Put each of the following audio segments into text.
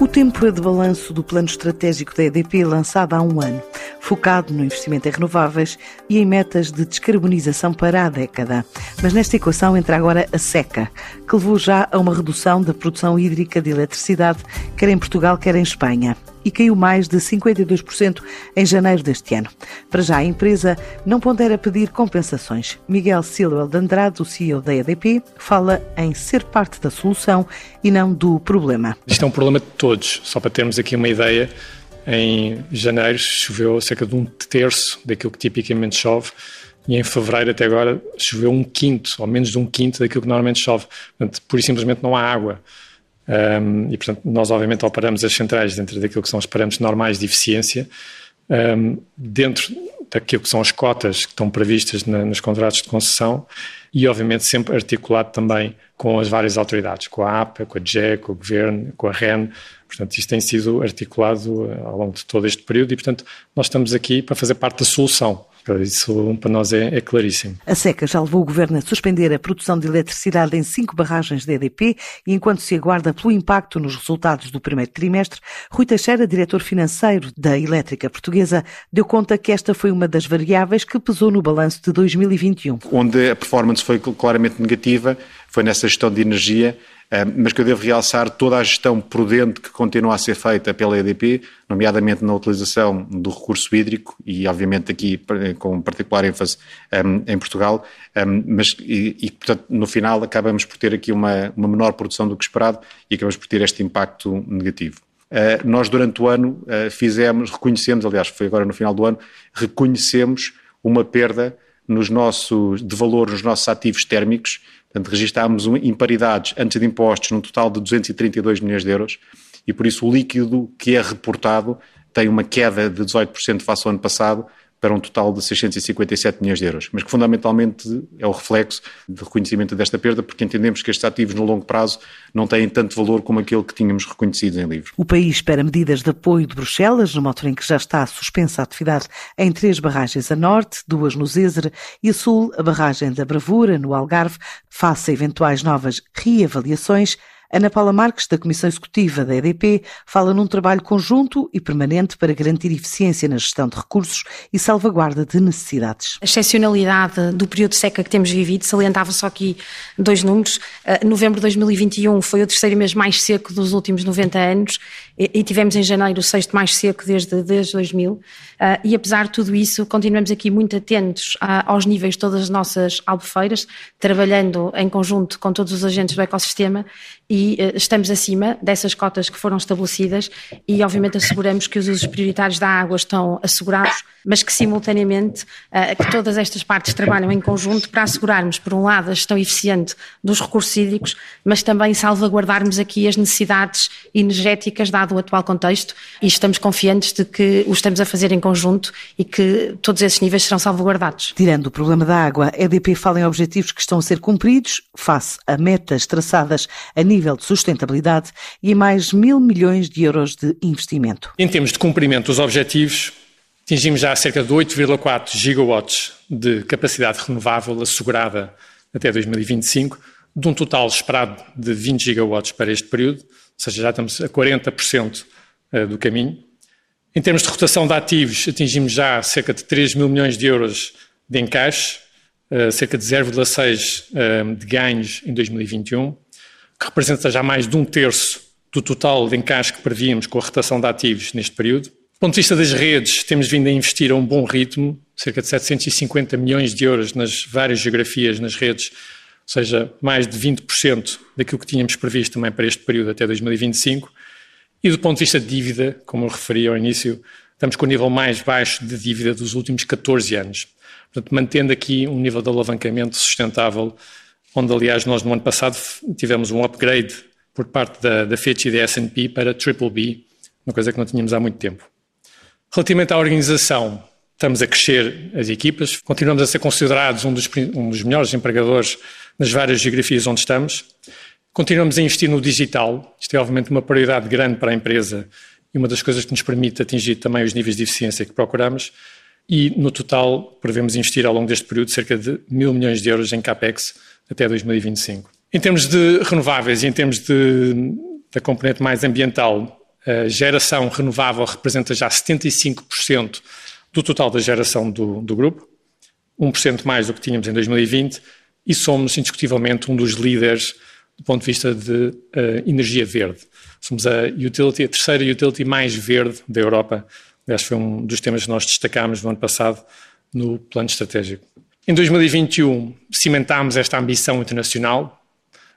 O tempo é de balanço do plano estratégico da EDP lançado há um ano, focado no investimento em renováveis e em metas de descarbonização para a década. Mas nesta equação entra agora a seca, que levou já a uma redução da produção hídrica de eletricidade, quer em Portugal, quer em Espanha e caiu mais de 52% em janeiro deste ano. Para já, a empresa não pondera pedir compensações. Miguel Silva de Andrade, o CEO da EDP, fala em ser parte da solução e não do problema. Isto é um problema de todos. Só para termos aqui uma ideia, em janeiro choveu cerca de um terço daquilo que tipicamente chove e em fevereiro até agora choveu um quinto, ou menos de um quinto daquilo que normalmente chove. Portanto, pura e simplesmente não há água. Um, e, portanto, nós obviamente operamos as centrais dentro daquilo que são os parâmetros normais de eficiência, um, dentro daquilo que são as cotas que estão previstas na, nos contratos de concessão e, obviamente, sempre articulado também com as várias autoridades, com a APA, com a GE, com o Governo, com a REN. Portanto, isto tem sido articulado uh, ao longo de todo este período e, portanto, nós estamos aqui para fazer parte da solução. Isso para nós é, é, claríssimo. A seca já levou o Governo a suspender a produção de eletricidade em cinco barragens da EDP e enquanto se aguarda pelo impacto nos resultados do primeiro trimestre, Rui Teixeira, diretor financeiro da Elétrica Portuguesa, deu conta que esta foi uma das variáveis que pesou no balanço de 2021. Onde a performance foi claramente negativa foi nessa gestão de energia mas que eu devo realçar toda a gestão prudente que continua a ser feita pela EDP, nomeadamente na utilização do recurso hídrico e, obviamente, aqui com particular ênfase em Portugal, mas e, e, portanto, no final acabamos por ter aqui uma, uma menor produção do que esperado e acabamos por ter este impacto negativo. Uh, nós, durante o ano, uh, fizemos, reconhecemos, aliás, foi agora no final do ano, reconhecemos uma perda nos nossos, de valor nos nossos ativos térmicos Portanto, registámos imparidades antes de impostos num total de 232 milhões de euros e por isso o líquido que é reportado tem uma queda de 18% face ao ano passado para um total de 657 milhões de euros, mas que fundamentalmente é o reflexo de reconhecimento desta perda, porque entendemos que estes ativos no longo prazo não têm tanto valor como aquele que tínhamos reconhecido em livro. O país espera medidas de apoio de Bruxelas, numa altura em que já está suspensa a atividade em três barragens a norte, duas no Zézer e a sul, a barragem da Bravura, no Algarve, face a eventuais novas reavaliações Ana Paula Marques, da Comissão Executiva da EDP, fala num trabalho conjunto e permanente para garantir eficiência na gestão de recursos e salvaguarda de necessidades. A excepcionalidade do período de seca que temos vivido, salientava só aqui dois números. Uh, novembro de 2021 foi o terceiro mês mais seco dos últimos 90 anos e, tivemos em janeiro o sexto mais seco desde, desde 2000. Uh, e apesar de tudo isso, continuamos aqui muito atentos a, aos níveis de todas as nossas albufeiras, trabalhando em conjunto com todos os agentes do ecossistema e uh, estamos acima dessas cotas que foram estabelecidas e, obviamente, asseguramos que os usos prioritários da água estão assegurados, mas que, simultaneamente, uh, que todas estas partes trabalham em conjunto para assegurarmos, por um lado, a gestão eficiente dos recursos hídricos, mas também salvaguardarmos aqui as necessidades energéticas da dado o atual contexto e estamos confiantes de que o estamos a fazer em conjunto e que todos esses níveis serão salvaguardados. Tirando o problema da água, a EDP fala em objetivos que estão a ser cumpridos face a metas traçadas a nível de sustentabilidade e mais mil milhões de euros de investimento. Em termos de cumprimento dos objetivos, atingimos já cerca de 8,4 gigawatts de capacidade renovável assegurada até 2025, de um total esperado de 20 gigawatts para este período, ou seja, já estamos a 40% eh, do caminho. Em termos de rotação de ativos, atingimos já cerca de 3 mil milhões de euros de encaixe, eh, cerca de 0,6 eh, de ganhos em 2021, que representa já mais de um terço do total de encaixe que prevíamos com a rotação de ativos neste período. Do ponto de vista das redes, temos vindo a investir a um bom ritmo, cerca de 750 milhões de euros nas várias geografias nas redes ou seja, mais de 20% daquilo que tínhamos previsto também para este período até 2025. E do ponto de vista de dívida, como eu referi ao início, estamos com o nível mais baixo de dívida dos últimos 14 anos. Portanto, mantendo aqui um nível de alavancamento sustentável, onde, aliás, nós no ano passado tivemos um upgrade por parte da, da Fitch e da S&P para BBB, uma coisa que não tínhamos há muito tempo. Relativamente à organização, estamos a crescer as equipas, continuamos a ser considerados um dos, um dos melhores empregadores nas várias geografias onde estamos. Continuamos a investir no digital, isto é obviamente uma prioridade grande para a empresa e uma das coisas que nos permite atingir também os níveis de eficiência que procuramos. E no total prevemos investir ao longo deste período cerca de mil milhões de euros em CAPEX até 2025. Em termos de renováveis e em termos de, da componente mais ambiental, a geração renovável representa já 75% do total da geração do, do grupo, 1% mais do que tínhamos em 2020, e somos indiscutivelmente um dos líderes do ponto de vista de uh, energia verde. Somos a utility, a terceira utility mais verde da Europa. Aliás, foi um dos temas que nós destacámos no ano passado no plano estratégico. Em 2021, cimentámos esta ambição internacional,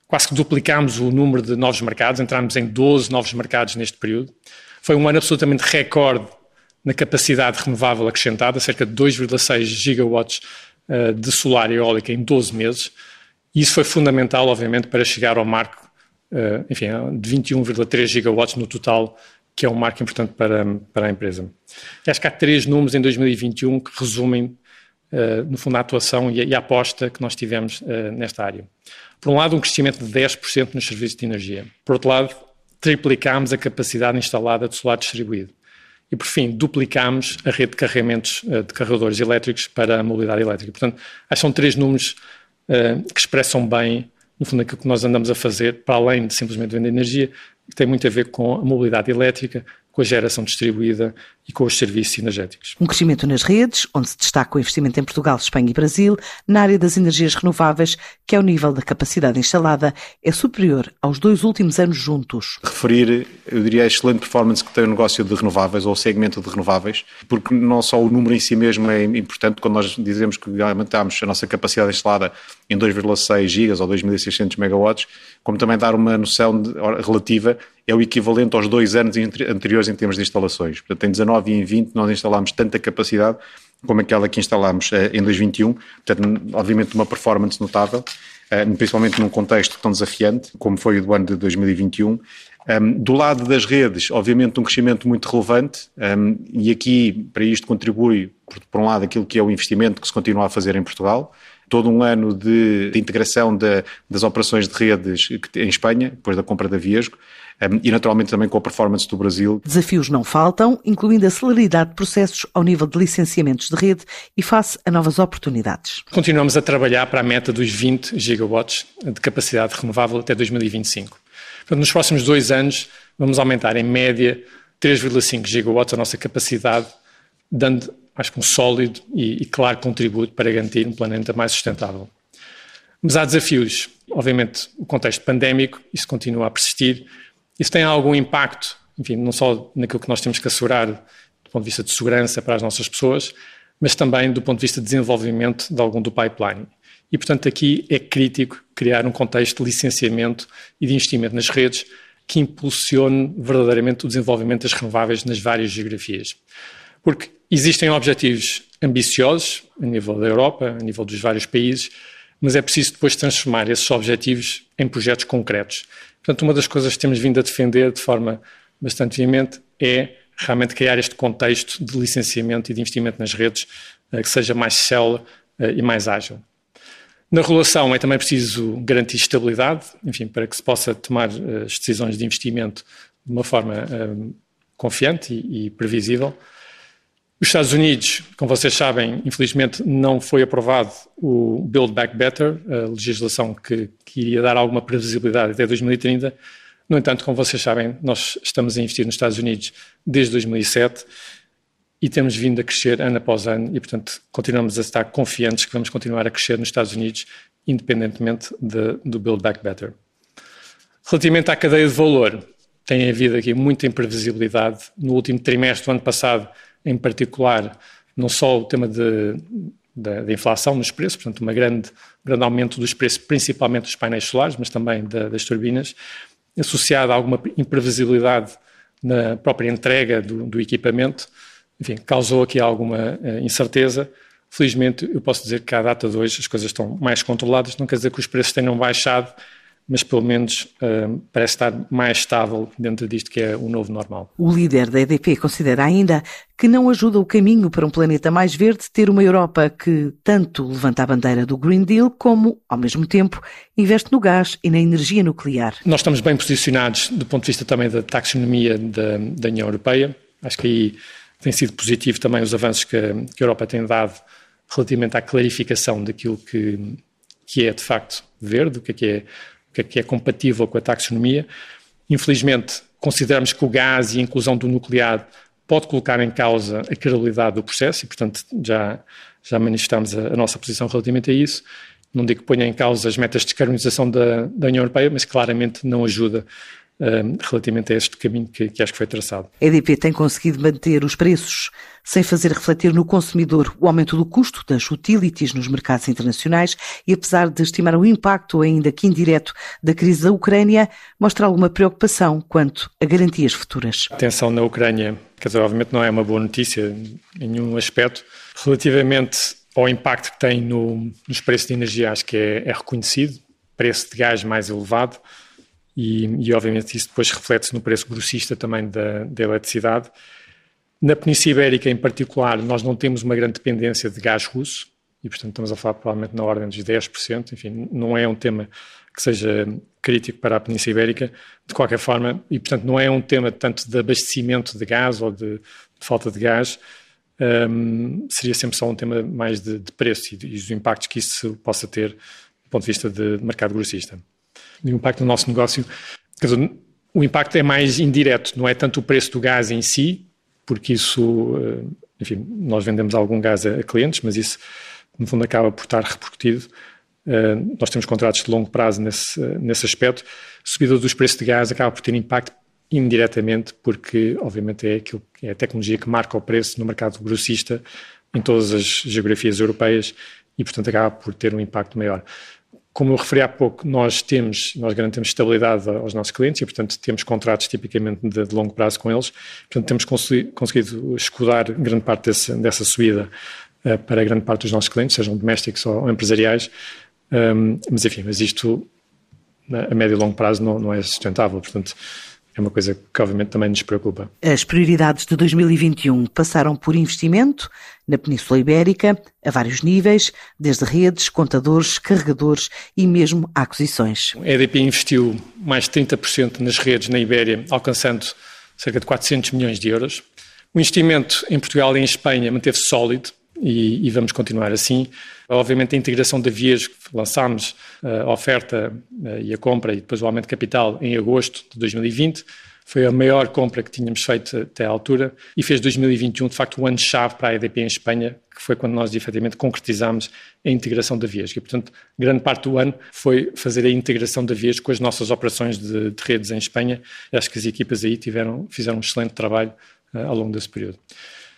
quase que duplicámos o número de novos mercados, entramos em 12 novos mercados neste período. Foi um ano absolutamente recorde na capacidade renovável acrescentada, cerca de 2,6 gigawatts uh, de solar e eólica em 12 meses. E isso foi fundamental, obviamente, para chegar ao marco uh, enfim, de 21,3 gigawatts no total, que é um marco importante para, para a empresa. Acho que há três números em 2021 que resumem, no fundo, a atuação e a, aposta que nós tivemos nesta área. Por um lado, um crescimento de 10% nos serviços de energia. Por outro lado, triplicámos a capacidade instalada de solar distribuído. E, por fim, duplicámos a rede de carregamentos eh, de carregadores elétricos para a mobilidade elétrica. Portanto, acho que são três números que expressam bem, no fundo, aquilo que nós andamos a fazer, para além de simplesmente vender energia, que tem muito a ver com a mobilidade elétrica, com a geração distribuída e com os serviços energéticos. Um crescimento nas redes, onde se destaca o investimento em Portugal, Espanha e Brasil, na área das energias renováveis, que ao nível da capacidade instalada é superior aos dois últimos anos juntos. Referir, eu diria, a excelente performance que tem o negócio de renováveis ou o segmento de renováveis, porque não só o número em si mesmo é importante, quando nós dizemos que aumentamos a nossa capacidade instalada em 2,6 gigas ou 2.600 megawatts, como também dar uma noção de, relativa, é o equivalente aos dois anos anteriores em termos de instalações. Portanto, em 19 e em 20 nós instalámos tanta capacidade como aquela que instalámos eh, em 2021, portanto, obviamente uma performance notável, eh, principalmente num contexto tão desafiante, como foi o do ano de 2021. Um, do lado das redes, obviamente, um crescimento muito relevante, e aqui, para isto, contribui, por, um lado, aquilo que é o investimento que se continua a fazer em Portugal, todo um ano de, de integração de, das operações de redes em Espanha, depois da compra da Viesgo, e naturalmente também com a performance do Brasil. Desafios não faltam, incluindo a celeridade de processos ao nível de licenciamentos de rede e face a novas oportunidades. Continuamos a trabalhar para a meta dos 20 gigawatts de capacidade renovável até 2025. Portanto, nos próximos dois anos vamos aumentar em média 3,5 gigawatts a nossa capacidade, dando acho que um sólido e, e claro contributo para garantir um planeta mais sustentável. Mas há desafios. Obviamente, o contexto pandémico, isso continua a persistir. Isso tem algum impacto, enfim, não só naquilo que nós temos que assegurar do ponto de vista de segurança para as nossas pessoas, mas também do ponto de vista de desenvolvimento de algum do pipeline. E, portanto, aqui é crítico criar um contexto de licenciamento e de investimento nas redes que impulsione verdadeiramente o desenvolvimento das renováveis nas várias geografias. Porque existem objetivos ambiciosos a nível da Europa, a nível dos vários países, mas é preciso depois transformar esses objetivos em projetos concretos. Portanto, uma das coisas que temos vindo a defender de forma bastante veemente é realmente criar este contexto de licenciamento e de investimento nas redes eh, que seja mais célere eh, e mais ágil. Na regulação é também preciso garantir estabilidade, enfim, para que se possa tomar eh, as decisões de investimento de uma forma confiante e previsível. Os Estados Unidos, como vocês sabem, infelizmente não foi aprovado o Build Back Better, a legislação que, que iria dar alguma previsibilidade até 2030. No entanto, como vocês sabem, nós estamos a investir nos Estados Unidos desde 2007 e temos vindo a crescer ano após ano e, portanto, continuamos a estar confiantes que vamos continuar a crescer nos Estados Unidos, independentemente de, do Build Back Better. Relativamente à cadeia de valor, tem havido aqui muita imprevisibilidade. No último trimestre do ano passado, em particular, não só o tema da inflação nos preços, portanto, um grande, grande aumento dos preços, principalmente dos painéis solares, mas também da, das turbinas, associado a alguma imprevisibilidade na própria entrega do, do equipamento, enfim, causou aqui alguma uh, incerteza. Felizmente, eu posso dizer que à data de hoje as coisas estão mais controladas, não quer dizer que os preços tenham baixado, mas pelo menos uh, parece estar mais estável dentro disto que é o novo normal. O líder da EDP considera ainda que não ajuda o caminho para um planeta mais verde ter uma Europa que tanto levanta a bandeira do Green Deal como, ao mesmo tempo, investe no gás e na energia nuclear. Nós estamos bem posicionados do ponto de vista também da taxonomia da, da União Europeia. Acho que aí tem sido positivo também os avanços que, que a Europa tem dado relativamente à clarificação daquilo que, que é de facto verde, o que é, que é que é que é compatível com a taxonomia. Infelizmente, consideramos que o gás e a inclusão do nuclear pode colocar em causa a credibilidade do processo e, portanto, já, já manifestámos a, a nossa posição relativamente a isso. Não digo que ponha em causa as metas de descarbonização da, da União Europeia, mas claramente não ajuda relativamente a este caminho que, que, acho que foi traçado. A EDP tem conseguido manter os preços sem fazer refletir no consumidor o aumento do custo das utilities nos mercados internacionais e, apesar de estimar o impacto, ainda que indireto, da crise da Ucrânia, mostra alguma preocupação quanto a garantias futuras. A tensão na Ucrânia, quer dizer, obviamente não é uma boa notícia em nenhum aspecto. Relativamente ao impacto que tem no, nos preços de energia, acho que é, é reconhecido, preço de gás mais elevado, e, e obviamente isso depois reflete-se no preço grossista também da, da eletricidade. Na Península Ibérica, em particular, nós não temos uma grande dependência de gás russo, e portanto estamos a falar provavelmente na ordem dos 10%, enfim, não é um tema que seja crítico para a Península Ibérica, de qualquer forma, e portanto não é um tema tanto de abastecimento de gás ou de, de falta de gás, um, seria sempre só um tema mais de, de preço e, e os impactos que isso possa ter do ponto de vista de mercado grossista o impacto no nosso negócio. Quer dizer, o impacto é mais indireto, não é tanto o preço do gás em si, porque isso, eh, enfim, nós vendemos algum gás a, clientes, mas isso, no fundo, acaba por estar repercutido. Eh, nós temos contratos de longo prazo nesse, nesse aspecto. A subida dos preços de gás acaba por ter impacto indiretamente, porque, obviamente, é, aquilo, é a tecnologia que marca o preço no mercado grossista em todas as geografias europeias e, portanto, acaba por ter um impacto maior. Como eu referi há pouco, nós temos, nós garantimos estabilidade aos nossos clientes e, portanto, temos contratos tipicamente de, de longo prazo com eles. Portanto, temos conseguido escudar grande parte desse, dessa subida uh, para grande parte dos nossos clientes, sejam domésticos ou, empresariais. Um, mas, enfim, mas isto a médio e longo prazo não, não é sustentável. Portanto, é uma coisa que obviamente também nos preocupa. As prioridades de 2021 passaram por investimento na Península Ibérica, a vários níveis, desde redes, contadores, carregadores e mesmo aquisições. A EDP investiu mais de 30% nas redes na Ibéria, alcançando cerca de 400 milhões de euros. O investimento em Portugal e em Espanha manteve-se sólido, e, e, vamos continuar assim. Obviamente, a integração da Vias, lançámos eh, a oferta eh, e a compra e depois o aumento de capital em agosto de 2020. Foi a maior compra que tínhamos feito até à altura e fez 2021, de facto, o ano-chave para a EDP em Espanha, que foi quando nós efetivamente concretizámos a integração da Vias. E, portanto, grande parte do ano foi fazer a integração da Vias com as nossas operações de, de redes em Espanha. Acho que as equipas aí tiveram, fizeram um excelente trabalho uh, ao longo desse período.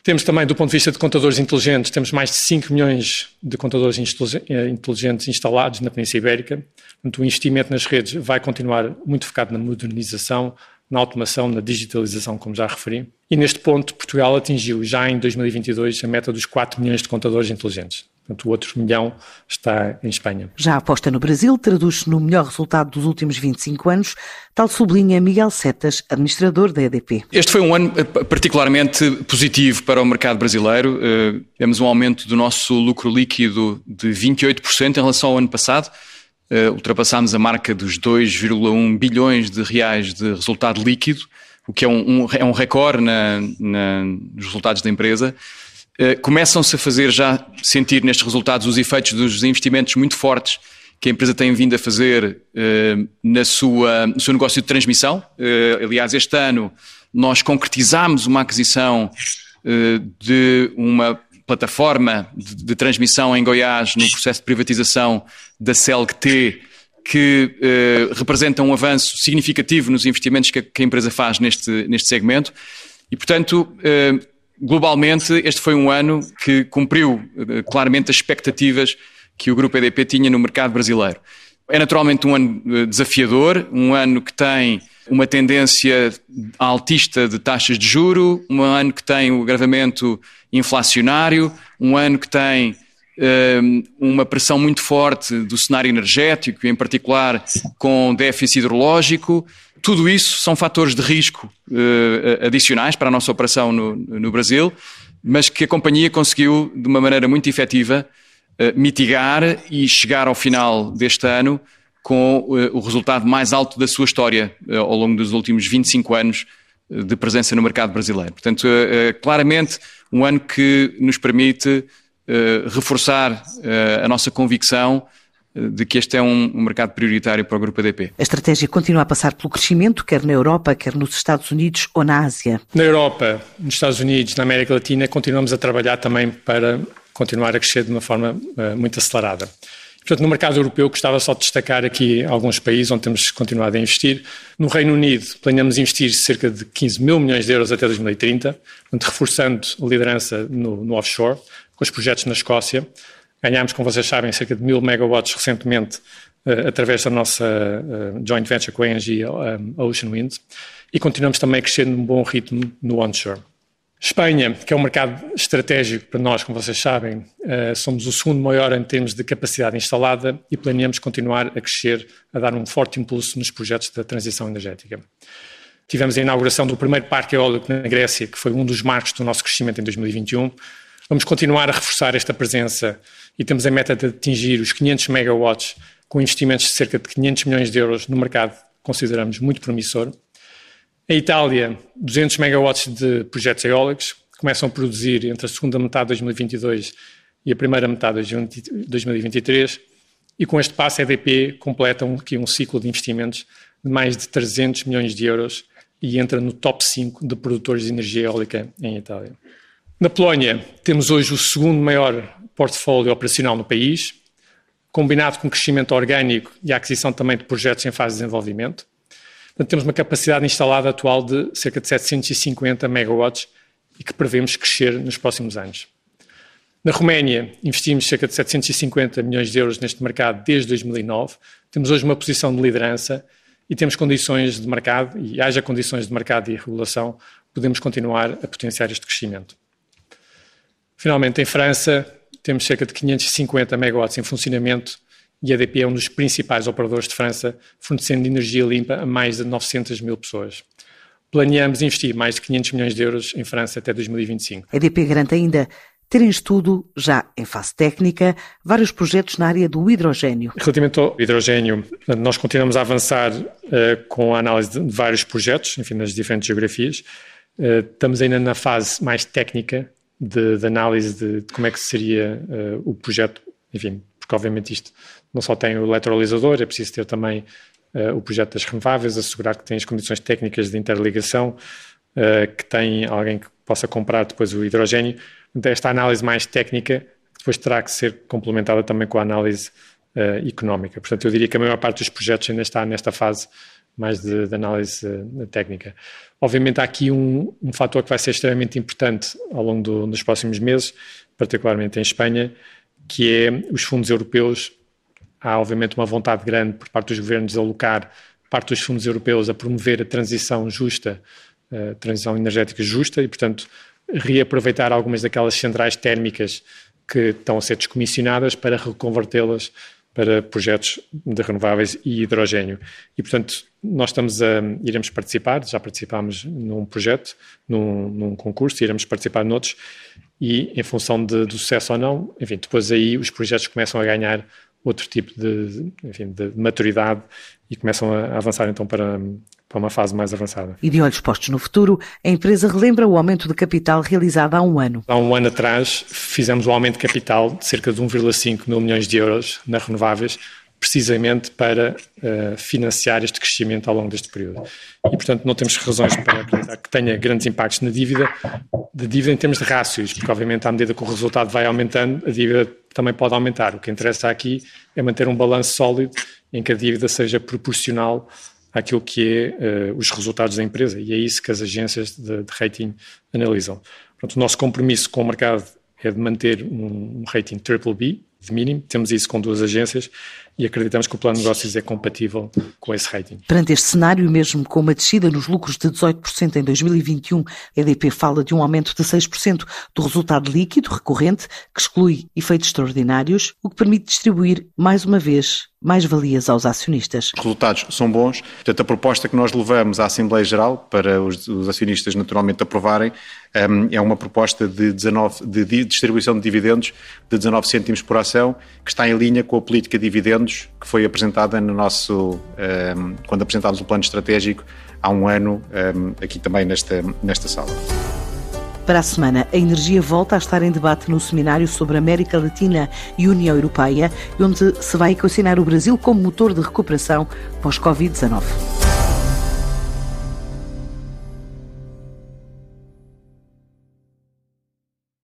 Temos também, do ponto de vista de contadores inteligentes, temos mais de 5 milhões de contadores eh, inteligentes instalados na Península Ibérica. Portanto, o investimento nas redes vai continuar muito focado na modernização, na automação, na digitalização, como já referi. E neste ponto, Portugal atingiu já em 2022 a meta dos 4 milhões de contadores inteligentes. Portanto, o outro milhão está em Espanha. Já a aposta no Brasil traduz-se no melhor resultado dos últimos 25 anos, tal sublinha Miguel Setas, administrador da EDP. Este foi um ano eh, particularmente positivo para o mercado brasileiro. Eh, temos um aumento do nosso lucro líquido de 28% em relação ao ano passado. Eh, ultrapassámos a marca dos 2,1 bilhões de reais de resultado líquido, o que é um, um é um recorde na, na, nos resultados da empresa. Eh, começam-se a fazer já sentir nestes resultados os efeitos dos investimentos muito fortes que a empresa tem vindo a fazer uh, na sua, no seu negócio de transmissão. Uh, aliás, este ano nós concretizámos uma aquisição de uma plataforma de, de, transmissão em Goiás no processo de privatização da CELG-T, que representa um avanço significativo nos investimentos que a, que a empresa faz neste, neste segmento. E, portanto, globalmente, este foi um ano que cumpriu uh, claramente as expectativas que o Grupo EDP tinha no mercado brasileiro. É naturalmente um ano uh, desafiador, um ano que tem uma tendência altista de taxas de juro, um ano que tem o agravamento inflacionário, um ano que tem uh, uma pressão muito forte do cenário energético, em particular com déficit hidrológico, tudo isso são fatores de risco uh, adicionais para a nossa operação no, no, Brasil, mas que a companhia conseguiu, de uma maneira muito efetiva, uh, mitigar e chegar ao final deste ano com o resultado mais alto da sua história ao longo dos últimos 25 anos de presença no mercado brasileiro. Portanto, claramente um ano que nos permite reforçar a nossa convicção de que este é um, um mercado prioritário para o Grupo ADP? A estratégia continua a passar pelo crescimento, quer na Europa, quer nos Estados Unidos ou na Ásia. Na Europa, nos Estados Unidos, na América Latina, continuamos a trabalhar também para continuar a crescer de uma forma uh, muito acelerada. Portanto, no mercado europeu, gostava só de destacar aqui alguns países onde temos continuado a investir. No Reino Unido, planeamos investir cerca de 15 mil milhões de euros até 2030, portanto, reforçando a liderança no, no offshore, com os projetos na Escócia. Ganhámos, como vocês sabem, cerca de mil megawatts recentemente, uh, através da nossa uh, joint venture com a ENGIE um, Ocean Wind, e continuamos também a crescer num bom ritmo no onshore. Espanha, que é um mercado estratégico para nós, como vocês sabem, eh, somos o segundo maior em termos de capacidade instalada e planeamos continuar a crescer, a dar um forte impulso nos projetos da transição energética. Tivemos a inauguração do primeiro parque eólico na Grécia, que foi um dos marcos do nosso crescimento em 2021. Vamos continuar a reforçar esta presença e temos a meta de atingir os 500 megawatts com investimentos de cerca de 500 milhões de euros no mercado que consideramos muito promissor. Em Itália, 200 megawatts de projetos eólicos começam a produzir entre a segunda metade de 2022 e a primeira metade de 2023 e com este passo a EDP completa aqui um ciclo de investimentos de mais de 300 milhões de euros e entra no top 5 de produtores de energia eólica em Itália. Na Polónia, temos hoje o segundo maior portfólio operacional no país, combinado com crescimento orgânico e a aquisição também de projetos em fase de desenvolvimento. Portanto, temos uma capacidade instalada atual de cerca de 750 megawatts e que prevemos crescer nos próximos anos. Na Roménia, investimos cerca de 750 milhões de euros neste mercado desde 2009. Temos hoje uma posição de liderança e temos condições de mercado, e haja condições de mercado e regulação, podemos continuar a potenciar este crescimento. Finalmente, em França, temos cerca de 550 megawatts em funcionamento e a EDP é um dos principais operadores de França, fornecendo energia limpa a mais de 900 mil pessoas. Planeamos investir mais de 500 milhões de euros em França até 2025. A EDP garante ainda ter em estudo, já em fase técnica, vários projetos na área do hidrogênio. Relativamente ao hidrogênio, nós continuamos a avançar uh, com a análise de vários projetos, enfim, nas diferentes geografias. Uh, estamos ainda na fase mais técnica de, de análise de, de, como é que seria uh, o projeto, enfim, porque obviamente isto não só tem o eletrolisador, é preciso ter também uh, o projeto das renováveis, assegurar que tem as condições técnicas de interligação, uh, que tem alguém que possa comprar depois o hidrogênio. Esta análise mais técnica depois terá que ser complementada também com a análise económica. Portanto, eu diria que a maior parte dos projetos ainda está nesta fase mais de, de análise técnica. Obviamente, há aqui um, um, fator que vai ser extremamente importante ao longo do, dos próximos meses, particularmente em Espanha, que é os fundos europeus há obviamente uma vontade grande por parte dos governos de alocar parte dos fundos europeus a promover a transição justa, a transição energética justa e, portanto, reaproveitar algumas daquelas centrais térmicas que estão a ser descomissionadas para reconvertê-las para projetos de renováveis e hidrogênio. E, portanto, nós estamos a, iremos participar, já participámos num projeto, num, num concurso, iremos participar noutros, e em função de, do sucesso ou não, enfim, depois aí os projetos começam a ganhar outro tipo de, enfim, de maturidade e começam a avançar então para, para uma fase mais avançada. E de olhos postos no futuro, a empresa relembra o aumento de capital realizado há um ano. Há um ano atrás fizemos um aumento de capital de cerca de 1,5 mil milhões de euros na renováveis, precisamente para uh, financiar este crescimento ao longo deste período. E, portanto, não temos razões para acreditar que tenha grandes impactos na dívida, de dívida em termos de rácios, porque, obviamente, à medida que o resultado vai aumentando, a dívida também pode aumentar. O que interessa aqui é manter um balanço sólido em que a dívida seja proporcional àquilo que é uh, os resultados da empresa. E é isso que as agências de, de rating analisam. Portanto, o nosso compromisso com o mercado é de manter um, um rating triple B, de mínimo. Temos isso com duas agências e acreditamos que o plano de negócios é compatível com esse rating. Perante este cenário, mesmo com uma descida nos lucros de 18% em 2021, a EDP fala de um aumento de 6% do resultado líquido recorrente, que exclui efeitos extraordinários, o que permite distribuir, mais uma vez, mais valias aos acionistas. Os resultados são bons, portanto, a proposta que nós levamos à Assembleia Geral para os, os acionistas naturalmente aprovarem um, é uma proposta de, 19, de distribuição de dividendos de 19 cêntimos por ação, que está em linha com a política de que foi apresentada no nosso, um, quando apresentámos o plano estratégico há um ano, um, aqui também nesta, nesta sala. Para a semana, a energia volta a estar em debate no seminário sobre América Latina e União Europeia, onde se vai equacionar o Brasil como motor de recuperação pós-Covid-19.